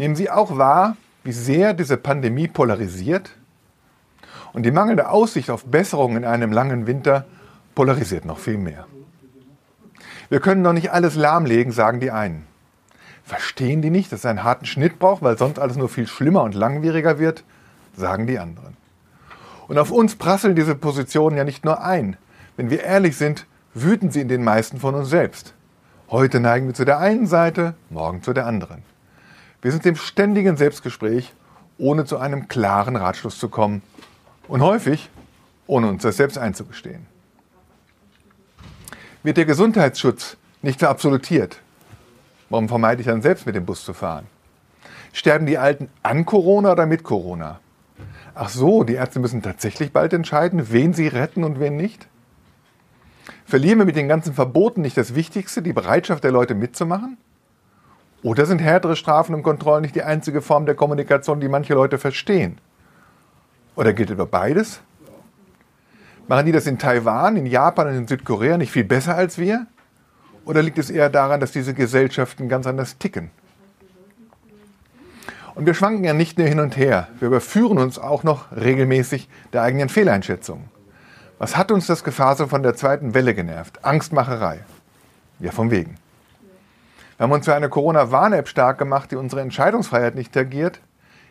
Nehmen Sie auch wahr, wie sehr diese Pandemie polarisiert? Und die mangelnde Aussicht auf Besserung in einem langen Winter polarisiert noch viel mehr. Wir können doch nicht alles lahmlegen, sagen die einen. Verstehen die nicht, dass es einen harten Schnitt braucht, weil sonst alles nur viel schlimmer und langwieriger wird, sagen die anderen. Und auf uns prasseln diese Positionen ja nicht nur ein. Wenn wir ehrlich sind, wüten sie in den meisten von uns selbst. Heute neigen wir zu der einen Seite, morgen zu der anderen. Wir sind im ständigen Selbstgespräch, ohne zu einem klaren Ratschluss zu kommen und häufig ohne uns das selbst einzugestehen. Wird der Gesundheitsschutz nicht verabsolutiert? Warum vermeide ich dann selbst mit dem Bus zu fahren? Sterben die Alten an Corona oder mit Corona? Ach so, die Ärzte müssen tatsächlich bald entscheiden, wen sie retten und wen nicht? Verlieren wir mit den ganzen Verboten nicht das Wichtigste, die Bereitschaft der Leute mitzumachen? Oder sind härtere Strafen und Kontrollen nicht die einzige Form der Kommunikation, die manche Leute verstehen? Oder gilt etwa beides? Machen die das in Taiwan, in Japan und in Südkorea nicht viel besser als wir? Oder liegt es eher daran, dass diese Gesellschaften ganz anders ticken? Und wir schwanken ja nicht nur hin und her, wir überführen uns auch noch regelmäßig der eigenen Fehleinschätzung. Was hat uns das Gefasel von der zweiten Welle genervt? Angstmacherei. Ja, von wegen. Wir haben uns für eine Corona-Warn-App stark gemacht, die unsere Entscheidungsfreiheit nicht tangiert.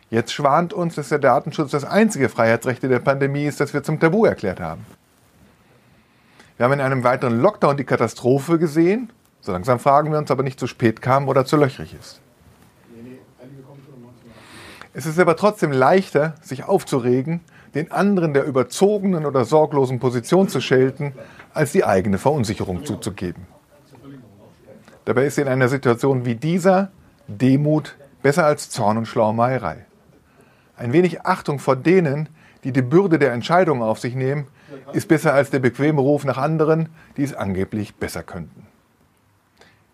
Jetzt schwant uns, dass der Datenschutz das einzige Freiheitsrecht der Pandemie ist, das wir zum Tabu erklärt haben. Wir haben in einem weiteren Lockdown die Katastrophe gesehen. So langsam fragen wir uns, ob er nicht zu spät kam oder zu löchrig ist. Es ist aber trotzdem leichter, sich aufzuregen, den anderen der überzogenen oder sorglosen Position zu schelten, als die eigene Verunsicherung zuzugeben. Dabei ist in einer Situation wie dieser Demut besser als Zorn und Schlaumeierei. Ein wenig Achtung vor denen, die die Bürde der Entscheidungen auf sich nehmen, ist besser als der bequeme Ruf nach anderen, die es angeblich besser könnten.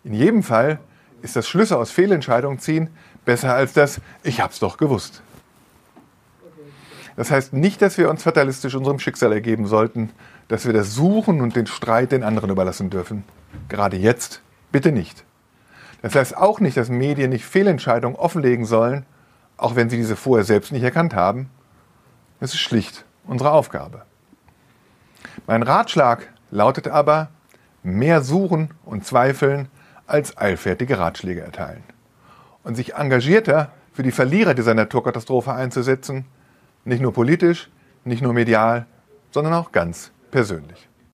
In jedem Fall ist das Schlüsse aus Fehlentscheidungen ziehen besser als das Ich hab's doch gewusst. Das heißt nicht, dass wir uns fatalistisch unserem Schicksal ergeben sollten, dass wir das Suchen und den Streit den anderen überlassen dürfen. Gerade jetzt bitte nicht. Das heißt auch nicht, dass Medien nicht Fehlentscheidungen offenlegen sollen, auch wenn sie diese vorher selbst nicht erkannt haben. Es ist schlicht unsere Aufgabe. Mein Ratschlag lautet aber, mehr suchen und zweifeln, als eilfertige Ratschläge erteilen. Und sich engagierter für die Verlierer dieser Naturkatastrophe einzusetzen, nicht nur politisch, nicht nur medial, sondern auch ganz persönlich.